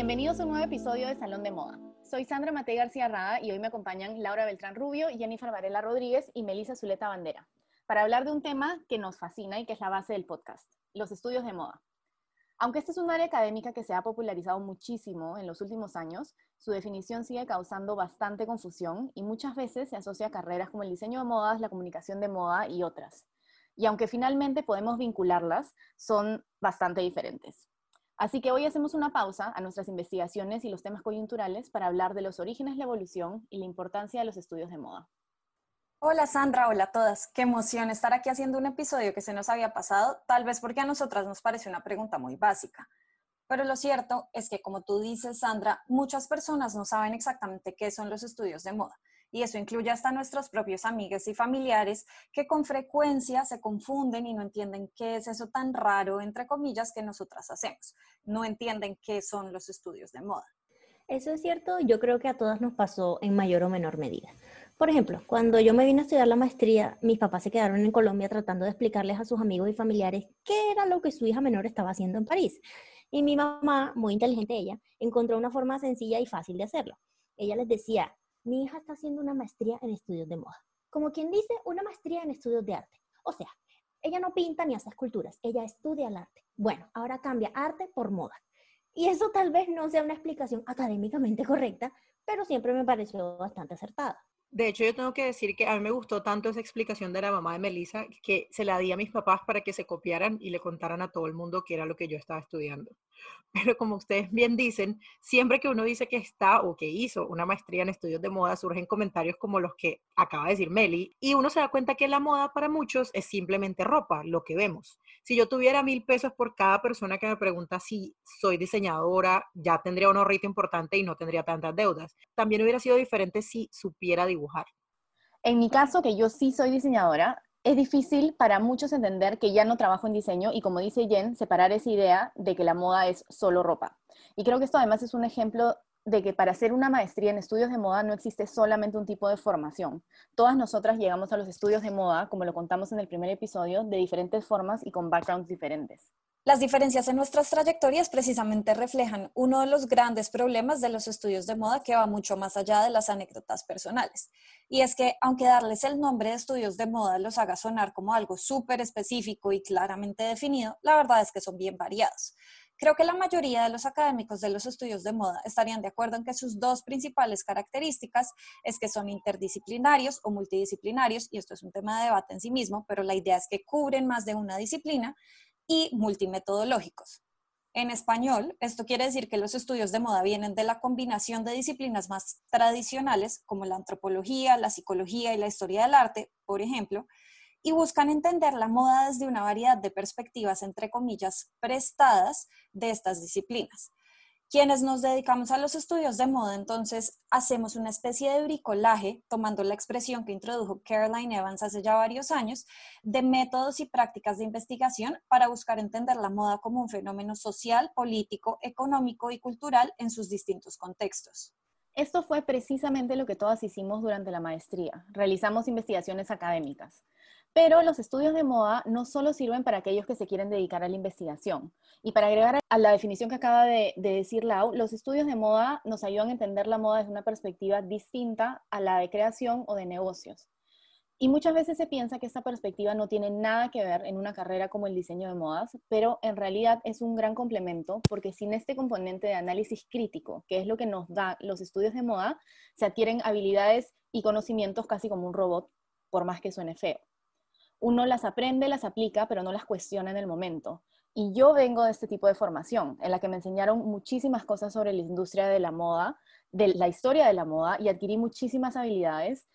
Bienvenidos a un nuevo episodio de Salón de Moda. Soy Sandra Matei García Rada y hoy me acompañan Laura Beltrán Rubio, Jennifer Varela Rodríguez y Melissa Zuleta Bandera para hablar de un tema que nos fascina y que es la base del podcast, los estudios de moda. Aunque este es un área académica que se ha popularizado muchísimo en los últimos años, su definición sigue causando bastante confusión y muchas veces se asocia a carreras como el diseño de modas, la comunicación de moda y otras. Y aunque finalmente podemos vincularlas, son bastante diferentes. Así que hoy hacemos una pausa a nuestras investigaciones y los temas coyunturales para hablar de los orígenes, la evolución y la importancia de los estudios de moda. Hola Sandra, hola a todas. Qué emoción estar aquí haciendo un episodio que se nos había pasado, tal vez porque a nosotras nos parece una pregunta muy básica. Pero lo cierto es que, como tú dices, Sandra, muchas personas no saben exactamente qué son los estudios de moda y eso incluye hasta nuestros propios amigos y familiares que con frecuencia se confunden y no entienden qué es eso tan raro, entre comillas, que nosotras hacemos. No entienden qué son los estudios de moda. Eso es cierto, yo creo que a todas nos pasó en mayor o menor medida. Por ejemplo, cuando yo me vine a estudiar la maestría, mis papás se quedaron en Colombia tratando de explicarles a sus amigos y familiares qué era lo que su hija menor estaba haciendo en París. Y mi mamá, muy inteligente ella, encontró una forma sencilla y fácil de hacerlo. Ella les decía, mi hija está haciendo una maestría en estudios de moda. Como quien dice, una maestría en estudios de arte. O sea, ella no pinta ni hace esculturas, ella estudia el arte. Bueno, ahora cambia arte por moda. Y eso tal vez no sea una explicación académicamente correcta, pero siempre me pareció bastante acertada. De hecho, yo tengo que decir que a mí me gustó tanto esa explicación de la mamá de Melissa que se la di a mis papás para que se copiaran y le contaran a todo el mundo qué era lo que yo estaba estudiando. Pero como ustedes bien dicen, siempre que uno dice que está o que hizo una maestría en estudios de moda, surgen comentarios como los que acaba de decir Meli, y uno se da cuenta que la moda para muchos es simplemente ropa, lo que vemos. Si yo tuviera mil pesos por cada persona que me pregunta si soy diseñadora, ya tendría un ahorrito importante y no tendría tantas deudas. También hubiera sido diferente si supiera dibujar. En mi caso, que yo sí soy diseñadora, es difícil para muchos entender que ya no trabajo en diseño y como dice Jen, separar esa idea de que la moda es solo ropa. Y creo que esto además es un ejemplo de que para hacer una maestría en estudios de moda no existe solamente un tipo de formación. Todas nosotras llegamos a los estudios de moda, como lo contamos en el primer episodio, de diferentes formas y con backgrounds diferentes. Las diferencias en nuestras trayectorias precisamente reflejan uno de los grandes problemas de los estudios de moda que va mucho más allá de las anécdotas personales. Y es que, aunque darles el nombre de estudios de moda los haga sonar como algo súper específico y claramente definido, la verdad es que son bien variados. Creo que la mayoría de los académicos de los estudios de moda estarían de acuerdo en que sus dos principales características es que son interdisciplinarios o multidisciplinarios, y esto es un tema de debate en sí mismo, pero la idea es que cubren más de una disciplina y multimetodológicos. En español, esto quiere decir que los estudios de moda vienen de la combinación de disciplinas más tradicionales, como la antropología, la psicología y la historia del arte, por ejemplo, y buscan entender la moda desde una variedad de perspectivas, entre comillas, prestadas de estas disciplinas. Quienes nos dedicamos a los estudios de moda, entonces, hacemos una especie de bricolaje, tomando la expresión que introdujo Caroline Evans hace ya varios años, de métodos y prácticas de investigación para buscar entender la moda como un fenómeno social, político, económico y cultural en sus distintos contextos. Esto fue precisamente lo que todas hicimos durante la maestría. Realizamos investigaciones académicas. Pero los estudios de moda no solo sirven para aquellos que se quieren dedicar a la investigación. Y para agregar a la definición que acaba de, decir Lau, los estudios de moda nos ayudan a entender la moda desde una perspectiva distinta a la de creación o de negocios. Y muchas veces se piensa que esta perspectiva no tiene nada que ver en una carrera como el diseño de modas, pero en realidad es un gran complemento porque sin este componente de análisis crítico, que es lo que nos da los estudios de moda, se adquieren habilidades y conocimientos casi como un robot, por más que suene feo uno las aprende, las aplica, pero no las cuestiona en el momento. Y yo vengo de este tipo de formación, en la que me enseñaron muchísimas cosas sobre la industria de la moda, de la historia de la moda, y adquirí muchísimas habilidades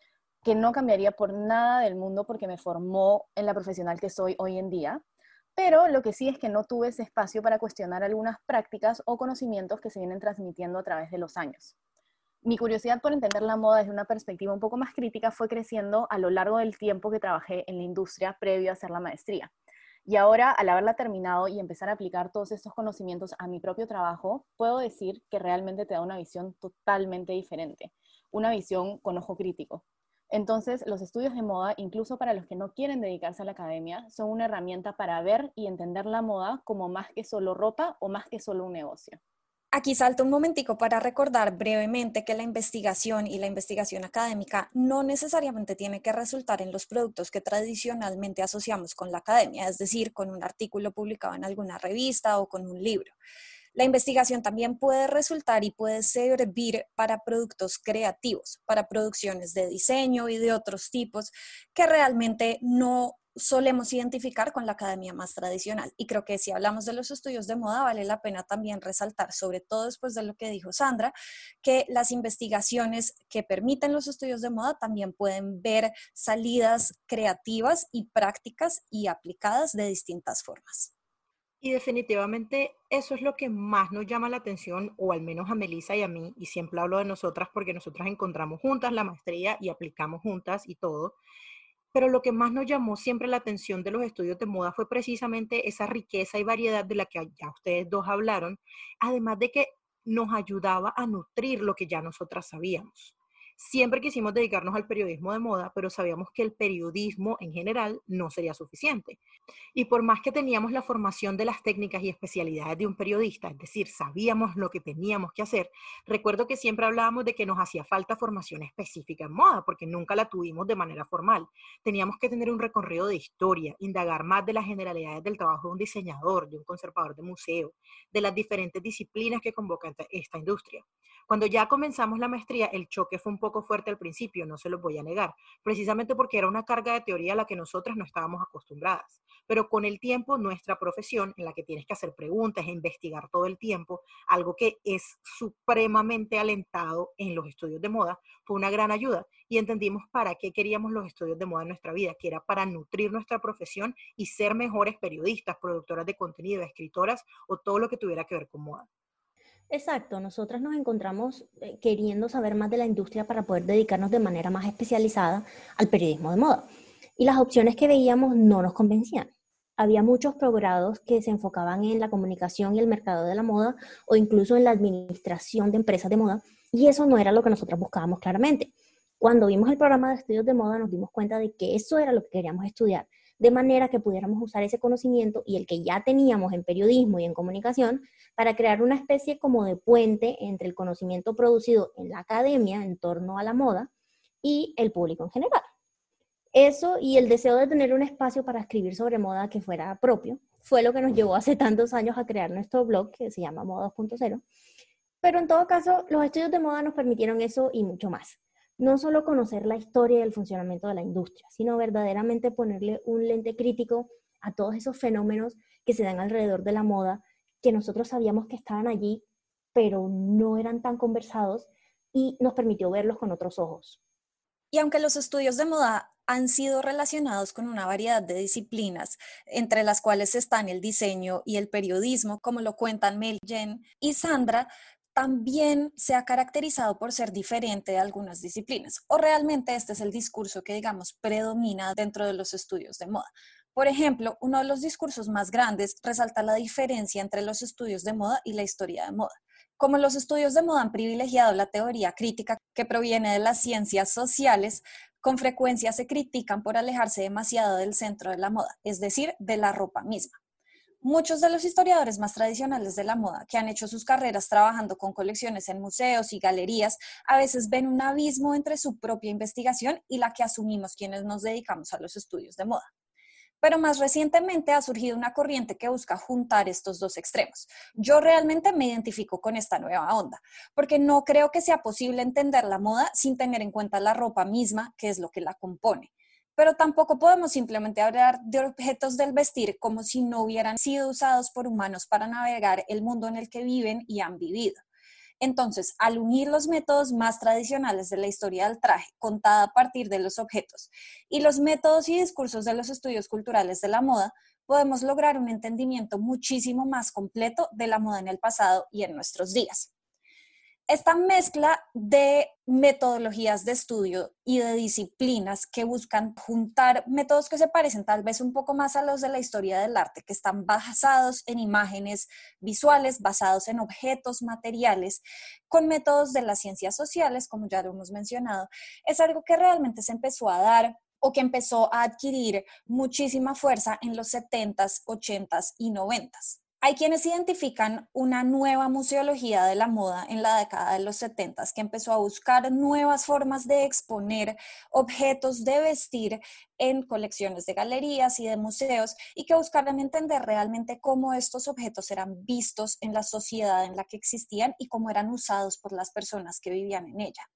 que no cambiaría por nada del mundo porque me formó en la profesional que soy hoy en día. pero lo que sí es que no tuve ese espacio para cuestionar algunas prácticas o conocimientos que se vienen transmitiendo a través de los años. Mi curiosidad por entender la moda desde una perspectiva un poco más crítica fue creciendo a lo largo del tiempo que trabajé en la industria previo a hacer la maestría. Y ahora, al haberla terminado y empezar a aplicar todos estos conocimientos a mi propio trabajo, puedo decir que realmente te da una visión totalmente diferente, una visión con ojo crítico. Entonces, los estudios de moda, incluso para los que no quieren dedicarse a la academia, son una herramienta para ver y entender la moda como más que solo ropa o más que solo un negocio. Aquí salto un momentico para recordar brevemente que la investigación y la investigación académica no necesariamente tiene que resultar en los productos que tradicionalmente asociamos con la academia, es decir, con un artículo publicado en alguna revista o con un libro. La investigación también puede resultar y puede servir para productos creativos, para producciones de diseño y de otros tipos que realmente no solemos identificar con la academia más tradicional. Y creo que si hablamos de los estudios de moda, vale la pena también resaltar, sobre todo después de lo que dijo Sandra, que las investigaciones que permiten los estudios de moda también pueden ver salidas creativas y prácticas y aplicadas de distintas formas. Y definitivamente eso es lo que más nos llama la atención, o al menos a Melissa y a mí, y siempre hablo de nosotras porque nosotras encontramos juntas la maestría y aplicamos juntas y todo, pero lo que más nos llamó siempre la atención de los estudios de moda fue precisamente esa riqueza y variedad de la que ya ustedes dos hablaron, además de que nos ayudaba a nutrir lo que ya nosotras sabíamos. Siempre quisimos dedicarnos al periodismo de moda, pero sabíamos que el periodismo en general no sería suficiente. Y por más que teníamos la formación de las técnicas y especialidades de un periodista, es decir, sabíamos lo que teníamos que hacer, recuerdo que siempre hablábamos de que nos hacía falta formación específica en moda, porque nunca la tuvimos de manera formal. Teníamos que tener un recorrido de historia, indagar más de las generalidades del trabajo de un diseñador, de un conservador de museo, de las diferentes disciplinas que convoca esta industria. Cuando ya comenzamos la maestría, el choque fue un poco fuerte al principio, no se los voy a negar, precisamente porque era una carga de teoría a la que nosotras no estábamos acostumbradas. Pero con el tiempo, nuestra profesión, en la que tienes que hacer preguntas e investigar todo el tiempo, algo que es supremamente alentado en los estudios de moda, fue una gran ayuda y entendimos para qué queríamos los estudios de moda en nuestra vida, que era para nutrir nuestra profesión y ser mejores periodistas, productoras de contenido, escritoras o todo lo que tuviera que ver con moda. Exacto, nosotras nos encontramos eh, queriendo saber más de la industria para poder dedicarnos de manera más especializada al periodismo de moda. Y las opciones que veíamos no nos convencían. Había muchos programas que se enfocaban en la comunicación y el mercado de la moda o incluso en la administración de empresas de moda y eso no era lo que nosotros buscábamos claramente. Cuando vimos el programa de estudios de moda nos dimos cuenta de que eso era lo que queríamos estudiar, de manera que pudiéramos usar ese conocimiento y el que ya teníamos en periodismo y en comunicación para crear una especie como de puente entre el conocimiento producido en la academia en torno a la moda y el público en general. Eso y el deseo de tener un espacio para escribir sobre moda que fuera propio fue lo que nos llevó hace tantos años a crear nuestro blog que se llama Moda 2.0. Pero en todo caso, los estudios de moda nos permitieron eso y mucho más. No solo conocer la historia y el funcionamiento de la industria, sino verdaderamente ponerle un lente crítico a todos esos fenómenos que se dan alrededor de la moda que nosotros sabíamos que estaban allí, pero no eran tan conversados y nos permitió verlos con otros ojos. Y aunque los estudios de moda han sido relacionados con una variedad de disciplinas, entre las cuales están el diseño y el periodismo, como lo cuentan Mel, Jen y Sandra, también se ha caracterizado por ser diferente de algunas disciplinas, o realmente este es el discurso que, digamos, predomina dentro de los estudios de moda. Por ejemplo, uno de los discursos más grandes resalta la diferencia entre los estudios de moda y la historia de moda. Como los estudios de moda han privilegiado la teoría crítica que proviene de las ciencias sociales, con frecuencia se critican por alejarse demasiado del centro de la moda, es decir, de la ropa misma. Muchos de los historiadores más tradicionales de la moda, que han hecho sus carreras trabajando con colecciones en museos y galerías, a veces ven un abismo entre su propia investigación y la que asumimos quienes nos dedicamos a los estudios de moda. Pero más recientemente ha surgido una corriente que busca juntar estos dos extremos. Yo realmente me identifico con esta nueva onda, porque no creo que sea posible entender la moda sin tener en cuenta la ropa misma, que es lo que la compone. Pero tampoco podemos simplemente hablar de objetos del vestir como si no hubieran sido usados por humanos para navegar el mundo en el que viven y han vivido. Entonces, al unir los métodos más tradicionales de la historia del traje, contada a partir de los objetos, y los métodos y discursos de los estudios culturales de la moda, podemos lograr un entendimiento muchísimo más completo de la moda en el pasado y en nuestros días. Esta mezcla de metodologías de estudio y de disciplinas que buscan juntar métodos que se parecen tal vez un poco más a los de la historia del arte, que están basados en imágenes visuales, basados en objetos materiales, con métodos de las ciencias sociales, como ya lo hemos mencionado, es algo que realmente se empezó a dar o que empezó a adquirir muchísima fuerza en los 70s, 80s y 90s. Hay quienes identifican una nueva museología de la moda en la década de los 70 que empezó a buscar nuevas formas de exponer objetos de vestir en colecciones de galerías y de museos y que buscaron entender realmente cómo estos objetos eran vistos en la sociedad en la que existían y cómo eran usados por las personas que vivían en ella.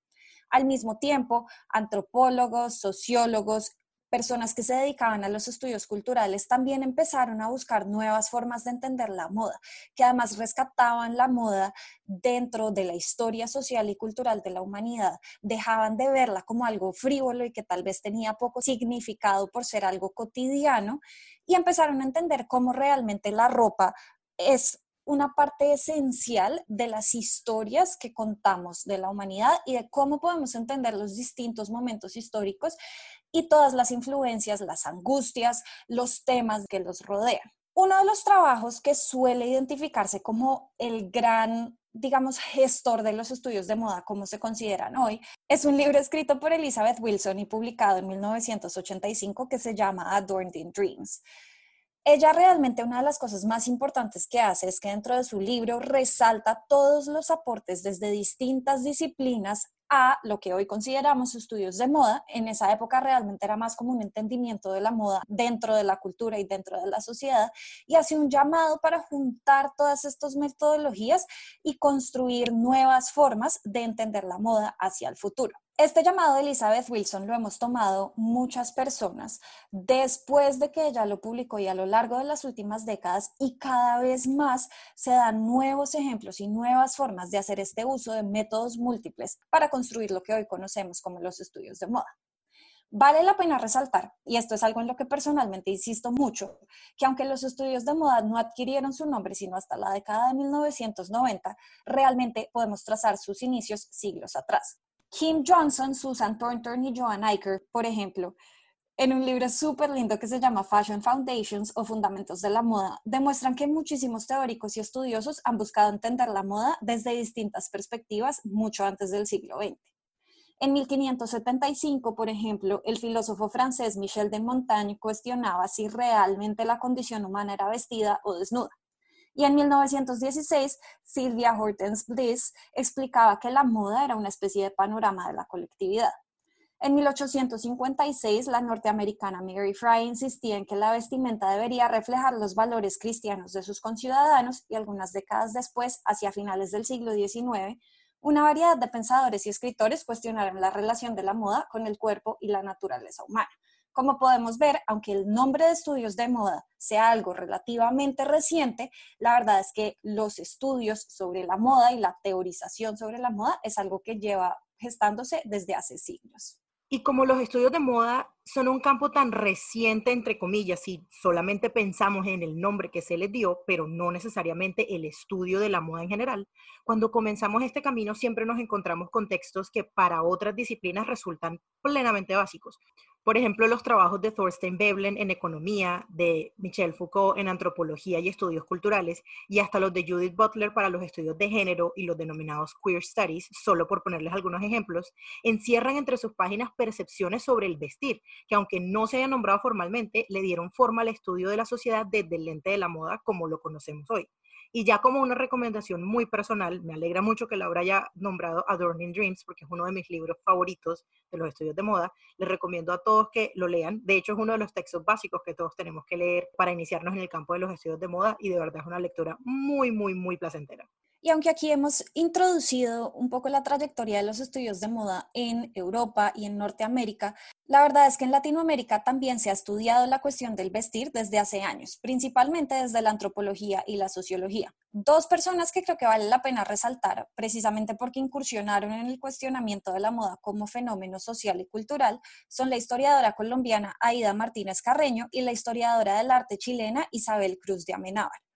Al mismo tiempo, antropólogos, sociólogos personas que se dedicaban a los estudios culturales también empezaron a buscar nuevas formas de entender la moda, que además rescataban la moda dentro de la historia social y cultural de la humanidad, dejaban de verla como algo frívolo y que tal vez tenía poco significado por ser algo cotidiano y empezaron a entender cómo realmente la ropa es una parte esencial de las historias que contamos de la humanidad y de cómo podemos entender los distintos momentos históricos y todas las influencias, las angustias, los temas que los rodean. Uno de los trabajos que suele identificarse como el gran digamos, gestor de los estudios de moda, como se consideran hoy, es un libro escrito por Elizabeth Wilson y publicado en 1985 que se llama Adorned in Dreams. Ella realmente una de las cosas más importantes que hace es que dentro de su libro resalta todos los aportes desde distintas disciplinas a lo que hoy consideramos estudios de moda. En esa época realmente era más como un entendimiento de la moda dentro de la cultura y dentro de la sociedad y hace un llamado para juntar todas estas metodologías y construir nuevas formas de entender la moda hacia el futuro. Este llamado de Elizabeth Wilson lo hemos tomado muchas personas después de que ella lo publicó y a lo largo de las últimas décadas y cada vez más se dan nuevos ejemplos y nuevas formas de hacer este uso de métodos múltiples para construir lo que hoy conocemos como los estudios de moda. Vale la pena resaltar, y esto es algo en lo que personalmente insisto mucho, que aunque los estudios de moda no adquirieron su nombre sino hasta la década de 1990, realmente podemos trazar sus inicios siglos atrás. Kim Johnson, Susan Thornton y Joan Iker, por ejemplo, en un libro súper lindo que se llama Fashion Foundations o Fundamentos de la Moda, demuestran que muchísimos teóricos y estudiosos han buscado entender la moda desde distintas perspectivas mucho antes del siglo XX. En 1575, por ejemplo, el filósofo francés Michel de Montaigne cuestionaba si realmente la condición humana era vestida o desnuda. Y en 1916, Sylvia Hortense Bliss explicaba que la moda era una especie de panorama de la colectividad. En 1856, la norteamericana Mary Fry insistía en que la vestimenta debería reflejar los valores cristianos de sus conciudadanos y algunas décadas después, hacia finales del siglo XIX, una variedad de pensadores y escritores cuestionaron la relación de la moda con el cuerpo y la naturaleza humana. Como podemos ver, aunque el nombre de estudios de moda sea algo relativamente reciente, la verdad es que los estudios sobre la moda y la teorización sobre la moda es algo que lleva gestándose desde hace siglos. Y como los estudios de moda son un campo tan reciente, entre comillas, si solamente pensamos en el nombre que se les dio, pero no necesariamente el estudio de la moda en general, cuando comenzamos este camino siempre nos encontramos con textos que para otras disciplinas resultan plenamente básicos. Por ejemplo, los trabajos de Thorstein Veblen en economía, de Michel Foucault en antropología y estudios culturales, y hasta los de Judith Butler para los estudios de género y los denominados queer studies, solo por ponerles algunos ejemplos, encierran entre sus páginas percepciones sobre el vestir, que aunque no se haya nombrado formalmente, le dieron forma al estudio de la sociedad desde el lente de la moda como lo conocemos hoy. Y ya como una recomendación muy personal, me alegra mucho que Laura haya nombrado Adorning Dreams, porque es uno de mis libros favoritos de los estudios de moda. Les recomiendo a todos que lo lean. De hecho, es uno de los textos básicos que todos tenemos que leer para iniciarnos en el campo de los estudios de moda y de verdad es una lectura muy, muy, muy placentera. Y aunque aquí hemos introducido un poco la trayectoria de los estudios de moda en Europa y en Norteamérica, la verdad es que en Latinoamérica también se ha estudiado la cuestión del vestir desde hace años, principalmente desde la antropología y la sociología. Dos personas que creo que vale la pena resaltar, precisamente porque incursionaron en el cuestionamiento de la moda como fenómeno social y cultural, son la historiadora colombiana Aida Martínez Carreño y la historiadora del arte chilena Isabel Cruz de Amenábar.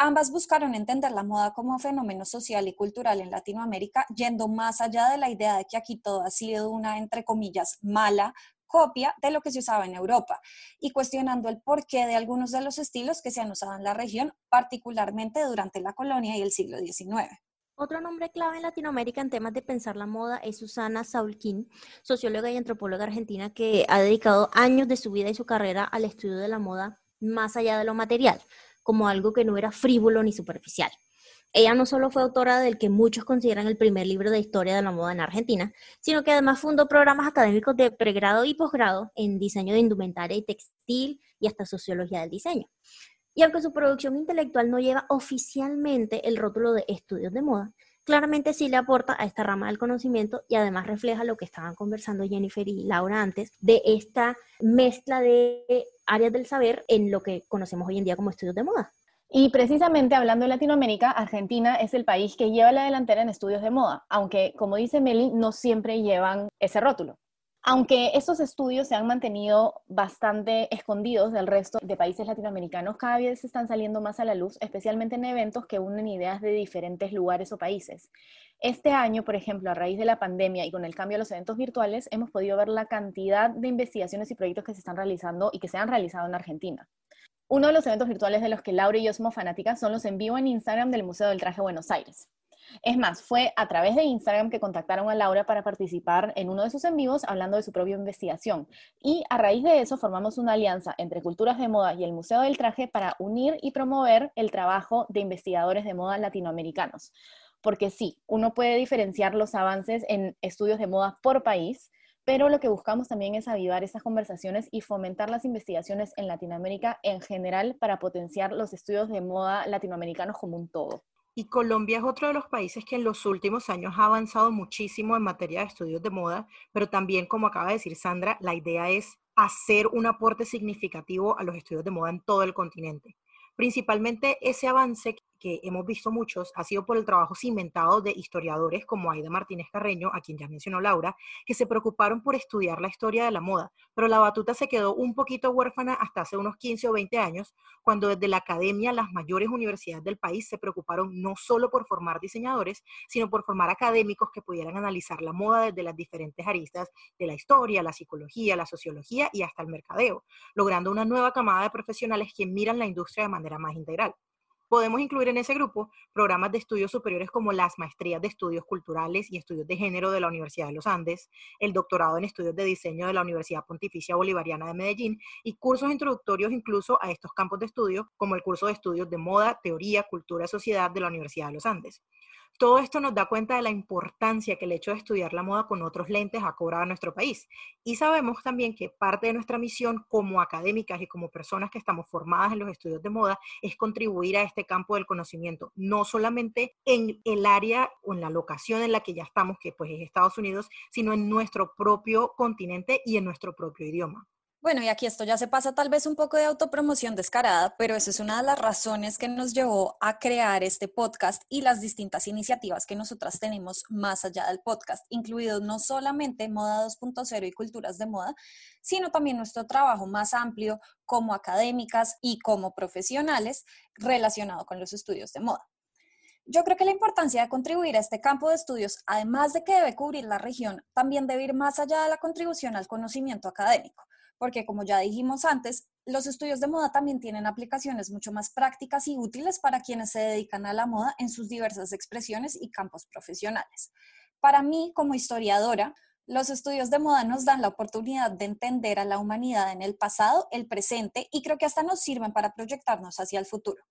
Ambas buscaron entender la moda como fenómeno social y cultural en Latinoamérica, yendo más allá de la idea de que aquí todo ha sido una, entre comillas, mala copia de lo que se usaba en Europa y cuestionando el porqué de algunos de los estilos que se han usado en la región, particularmente durante la colonia y el siglo XIX. Otro nombre clave en Latinoamérica en temas de pensar la moda es Susana Saulquín, socióloga y antropóloga argentina que ha dedicado años de su vida y su carrera al estudio de la moda más allá de lo material como algo que no era frívolo ni superficial. Ella no solo fue autora del que muchos consideran el primer libro de historia de la moda en Argentina, sino que además fundó programas académicos de pregrado y posgrado en diseño de indumentaria y textil y hasta sociología del diseño. Y aunque su producción intelectual no lleva oficialmente el rótulo de estudios de moda, claramente sí le aporta a esta rama del conocimiento y además refleja lo que estaban conversando Jennifer y Laura antes, de esta mezcla de áreas del saber en lo que conocemos hoy en día como estudios de moda. Y precisamente hablando de Latinoamérica, Argentina es el país que lleva la delantera en estudios de moda, aunque como dice Meli, no siempre llevan ese rótulo. Aunque estos estudios se han mantenido bastante escondidos del resto de países latinoamericanos, cada vez están saliendo más a la luz, especialmente en eventos que unen ideas de diferentes lugares o países. Este año, por ejemplo, a raíz de la pandemia y con el cambio a los eventos virtuales, hemos podido ver la cantidad de investigaciones y proyectos que se están realizando y que se han realizado en Argentina. Uno de los eventos virtuales de los que Laura y yo somos fanáticas son los en vivo en Instagram del Museo del Traje Buenos Aires. Es más, fue a través de Instagram que contactaron a Laura para participar en uno de sus en vivos hablando de su propia investigación. Y a raíz de eso formamos una alianza entre Culturas de Moda y el Museo del Traje para unir y promover el trabajo de investigadores de moda latinoamericanos. Porque sí, uno puede diferenciar los avances en estudios de moda por país, pero lo que buscamos también es avivar esas conversaciones y fomentar las investigaciones en Latinoamérica en general para potenciar los estudios de moda latinoamericanos como un todo. Y Colombia es otro de los países que en los últimos años ha avanzado muchísimo en materia de estudios de moda, pero también, como acaba de decir Sandra, la idea es hacer un aporte significativo a los estudios de moda en todo el continente. Principalmente ese avance que hemos visto muchos ha sido por el trabajo cimentado de historiadores como Aida Martínez Carreño, a quien ya mencionó Laura, que se preocuparon por estudiar la historia de la moda, pero la batuta se quedó un poquito huérfana hasta hace unos 15 o 20 años, cuando desde la academia las mayores universidades del país se preocuparon no solo por formar diseñadores, sino por formar académicos que pudieran analizar la moda desde las diferentes aristas de la historia, la psicología, la sociología y hasta el mercadeo, logrando una nueva camada de profesionales que miran la industria de manera más integral. Podemos incluir en ese grupo programas de estudios superiores como las maestrías de estudios culturales y estudios de género de la Universidad de los Andes, el doctorado en estudios de diseño de la Universidad Pontificia Bolivariana de Medellín y cursos introductorios incluso a estos campos de estudio como el curso de estudios de moda, teoría, cultura y sociedad de la Universidad de los Andes. Todo esto nos da cuenta de la importancia que el hecho de estudiar la moda con otros lentes ha cobrado a nuestro país. Y sabemos también que parte de nuestra misión como académicas y como personas que estamos formadas en los estudios de moda es contribuir a este campo del conocimiento, no solamente en el área o en la locación en la que ya estamos, que pues es Estados Unidos, sino en nuestro propio continente y en nuestro propio idioma. Bueno, y aquí esto ya se pasa tal vez un poco de autopromoción descarada, pero eso es una de las razones que nos llevó a crear este podcast y las distintas iniciativas que nosotras tenemos más allá del podcast, incluidos no solamente Moda 2.0 y Culturas de Moda, sino también nuestro trabajo más amplio como académicas y como profesionales relacionado con los estudios de moda. Yo creo que la importancia de contribuir a este campo de estudios, además de que debe cubrir la región, también debe ir más allá de la contribución al conocimiento académico porque como ya dijimos antes, los estudios de moda también tienen aplicaciones mucho más prácticas y útiles para quienes se dedican a la moda en sus diversas expresiones y campos profesionales. Para mí, como historiadora, los estudios de moda nos dan la oportunidad de entender a la humanidad en el pasado, el presente y creo que hasta nos sirven para proyectarnos hacia el futuro.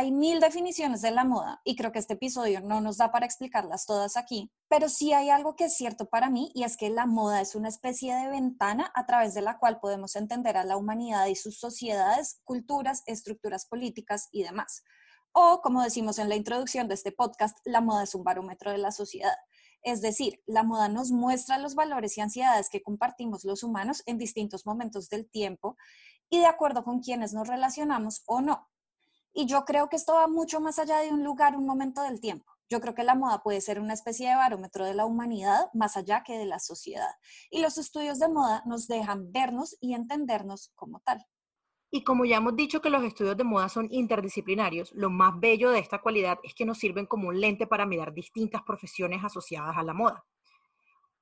Hay mil definiciones de la moda y creo que este episodio no nos da para explicarlas todas aquí, pero sí hay algo que es cierto para mí y es que la moda es una especie de ventana a través de la cual podemos entender a la humanidad y sus sociedades, culturas, estructuras políticas y demás. O, como decimos en la introducción de este podcast, la moda es un barómetro de la sociedad. Es decir, la moda nos muestra los valores y ansiedades que compartimos los humanos en distintos momentos del tiempo y de acuerdo con quienes nos relacionamos o no. Y yo creo que esto va mucho más allá de un lugar, un momento del tiempo. Yo creo que la moda puede ser una especie de barómetro de la humanidad más allá que de la sociedad. Y los estudios de moda nos dejan vernos y entendernos como tal. Y como ya hemos dicho que los estudios de moda son interdisciplinarios, lo más bello de esta cualidad es que nos sirven como un lente para mirar distintas profesiones asociadas a la moda.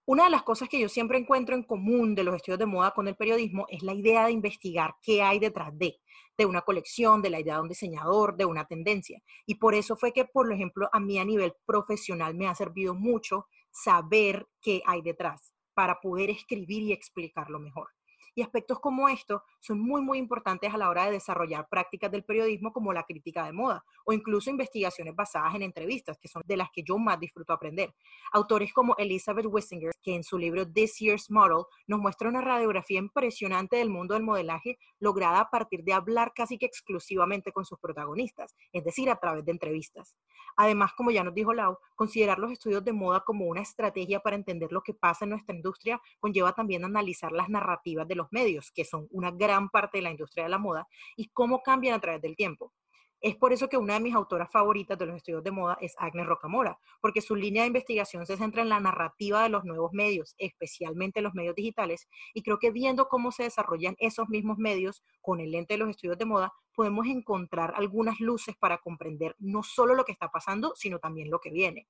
Una de las cosas que yo siempre encuentro en común de los estudios de moda con el periodismo es la idea de investigar qué hay detrás de, de una colección, de la idea de un diseñador, de una tendencia. Y por eso fue que, por ejemplo, a mí a nivel profesional me ha servido mucho saber qué hay detrás para poder escribir y explicarlo mejor. Y aspectos como estos son muy, muy importantes a la hora de desarrollar prácticas del periodismo como la crítica de moda o incluso investigaciones basadas en entrevistas, que son de las que yo más disfruto aprender. Autores como Elizabeth Wissinger, que en su libro This Year's Model nos muestra una radiografía impresionante del mundo del modelaje lograda a partir de hablar casi que exclusivamente con sus protagonistas, es decir, a través de entrevistas. Además, como ya nos dijo Lau, considerar los estudios de moda como una estrategia para entender lo que pasa en nuestra industria conlleva también analizar las narrativas de los medios, que son una gran parte de la industria de la moda, y cómo cambian a través del tiempo. Es por eso que una de mis autoras favoritas de los estudios de moda es Agnes Rocamora, porque su línea de investigación se centra en la narrativa de los nuevos medios, especialmente los medios digitales, y creo que viendo cómo se desarrollan esos mismos medios con el lente de los estudios de moda, podemos encontrar algunas luces para comprender no solo lo que está pasando, sino también lo que viene.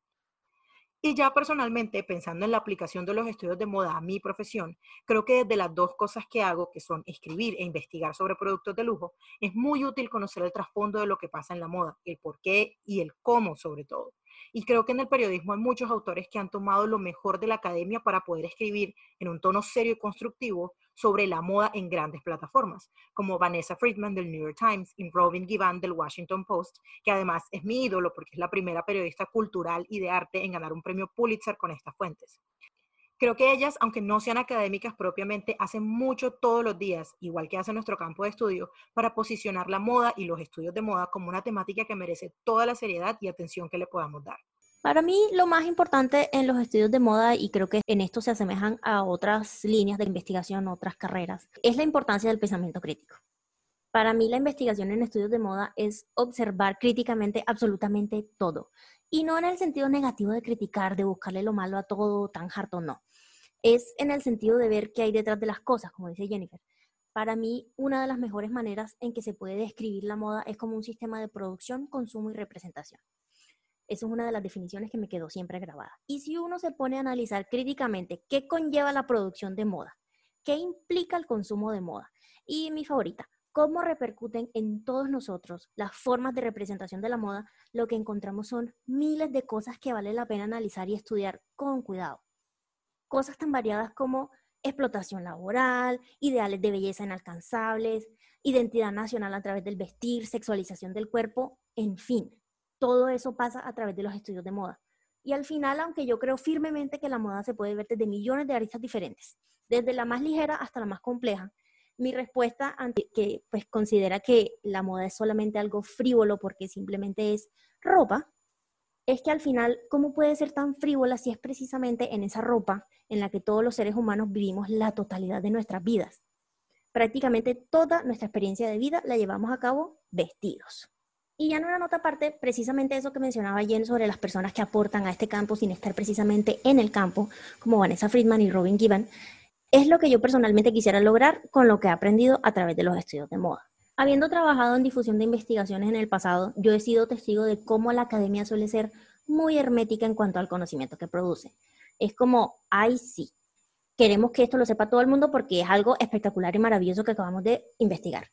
Y ya personalmente, pensando en la aplicación de los estudios de moda a mi profesión, creo que desde las dos cosas que hago, que son escribir e investigar sobre productos de lujo, es muy útil conocer el trasfondo de lo que pasa en la moda, el por qué y el cómo sobre todo. Y creo que en el periodismo hay muchos autores que han tomado lo mejor de la academia para poder escribir en un tono serio y constructivo sobre la moda en grandes plataformas, como Vanessa Friedman del New York Times y Robin Givan del Washington Post, que además es mi ídolo porque es la primera periodista cultural y de arte en ganar un premio Pulitzer con estas fuentes. Creo que ellas, aunque no sean académicas propiamente, hacen mucho todos los días, igual que hace nuestro campo de estudio, para posicionar la moda y los estudios de moda como una temática que merece toda la seriedad y atención que le podamos dar. Para mí lo más importante en los estudios de moda, y creo que en esto se asemejan a otras líneas de investigación, otras carreras, es la importancia del pensamiento crítico. Para mí la investigación en estudios de moda es observar críticamente absolutamente todo. Y no en el sentido negativo de criticar, de buscarle lo malo a todo, tan harto, no. Es en el sentido de ver qué hay detrás de las cosas, como dice Jennifer. Para mí, una de las mejores maneras en que se puede describir la moda es como un sistema de producción, consumo y representación. Esa es una de las definiciones que me quedó siempre grabada. Y si uno se pone a analizar críticamente qué conlleva la producción de moda, qué implica el consumo de moda, y mi favorita, cómo repercuten en todos nosotros las formas de representación de la moda, lo que encontramos son miles de cosas que vale la pena analizar y estudiar con cuidado. Cosas tan variadas como explotación laboral, ideales de belleza inalcanzables, identidad nacional a través del vestir, sexualización del cuerpo, en fin, todo eso pasa a través de los estudios de moda. Y al final, aunque yo creo firmemente que la moda se puede ver desde millones de aristas diferentes, desde la más ligera hasta la más compleja, mi respuesta ante que pues considera que la moda es solamente algo frívolo porque simplemente es ropa, es que al final, ¿cómo puede ser tan frívola si es precisamente en esa ropa en la que todos los seres humanos vivimos la totalidad de nuestras vidas? Prácticamente toda nuestra experiencia de vida la llevamos a cabo vestidos. Y ya en una nota aparte, precisamente eso que mencionaba Jen sobre las personas que aportan a este campo sin estar precisamente en el campo, como Vanessa Friedman y Robin Gibbon, es lo que yo personalmente quisiera lograr con lo que he aprendido a través de los estudios de moda. Habiendo trabajado en difusión de investigaciones en el pasado, yo he sido testigo de cómo la academia suele ser muy hermética en cuanto al conocimiento que produce. Es como, ay sí, queremos que esto lo sepa todo el mundo porque es algo espectacular y maravilloso que acabamos de investigar.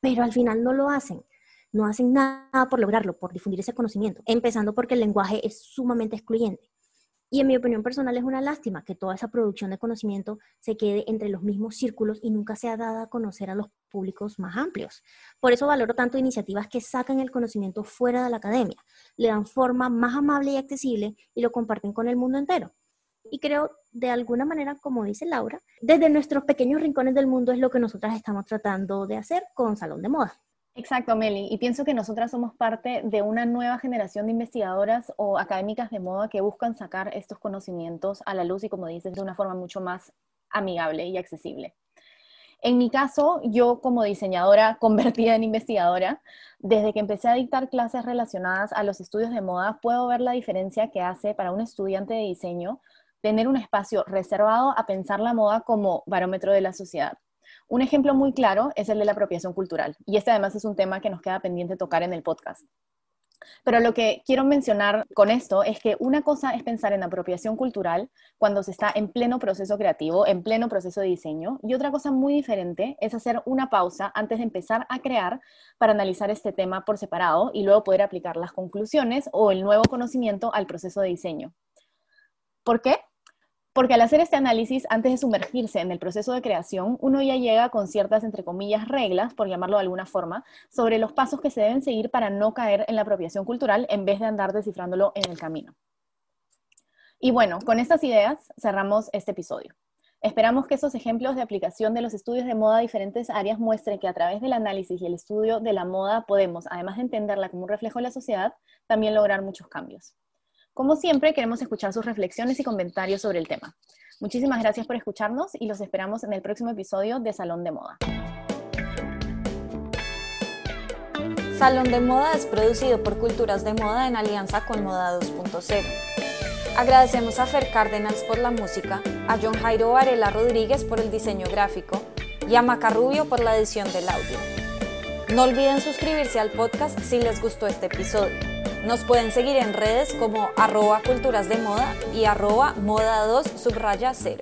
Pero al final no lo hacen no hacen nada por lograrlo, por difundir ese conocimiento, empezando porque el lenguaje es sumamente excluyente. Y en mi opinión personal es una lástima que toda esa producción de conocimiento se quede entre los mismos círculos y nunca sea dada a conocer a los públicos más amplios. Por eso valoro tanto iniciativas que sacan el conocimiento fuera de la academia, le dan forma más amable y accesible y lo comparten con el mundo entero. Y creo, de alguna manera, como dice Laura, desde nuestros pequeños rincones del mundo es lo que nosotras estamos tratando de hacer con Salón de Moda. Exacto, Meli. Y pienso que nosotras somos parte de una nueva generación de investigadoras o académicas de moda que buscan sacar estos conocimientos a la luz y, como dices, de una forma mucho más amigable y accesible. En mi caso, yo como diseñadora convertida en investigadora, desde que empecé a dictar clases relacionadas a los estudios de moda, puedo ver la diferencia que hace para un estudiante de diseño tener un espacio reservado a pensar la moda como barómetro de la sociedad. Un ejemplo muy claro es el de la apropiación cultural, y este además es un tema que nos queda pendiente tocar en el podcast. Pero lo que quiero mencionar con esto es que una cosa es pensar en apropiación cultural cuando se está en pleno proceso creativo, en pleno proceso de diseño, y otra cosa muy diferente es hacer una pausa antes de empezar a crear para analizar este tema por separado y luego poder aplicar las conclusiones o el nuevo conocimiento al proceso de diseño. ¿Por qué? Porque al hacer este análisis, antes de sumergirse en el proceso de creación, uno ya llega con ciertas, entre comillas, reglas, por llamarlo de alguna forma, sobre los pasos que se deben seguir para no caer en la apropiación cultural en vez de andar descifrándolo en el camino. Y bueno, con estas ideas cerramos este episodio. Esperamos que esos ejemplos de aplicación de los estudios de moda a diferentes áreas muestren que a través del análisis y el estudio de la moda podemos, además de entenderla como un reflejo de la sociedad, también lograr muchos cambios. Como siempre, queremos escuchar sus reflexiones y comentarios sobre el tema. Muchísimas gracias por escucharnos y los esperamos en el próximo episodio de Salón de Moda. Salón de Moda es producido por Culturas de Moda en alianza con Moda 2.0. Agradecemos a Fer Cárdenas por la música, a John Jairo Varela Rodríguez por el diseño gráfico y a Maca Rubio por la edición del audio. No olviden suscribirse al podcast si les gustó este episodio. Nos pueden seguir en redes como arroba culturas de moda y arroba moda 2 subraya 0.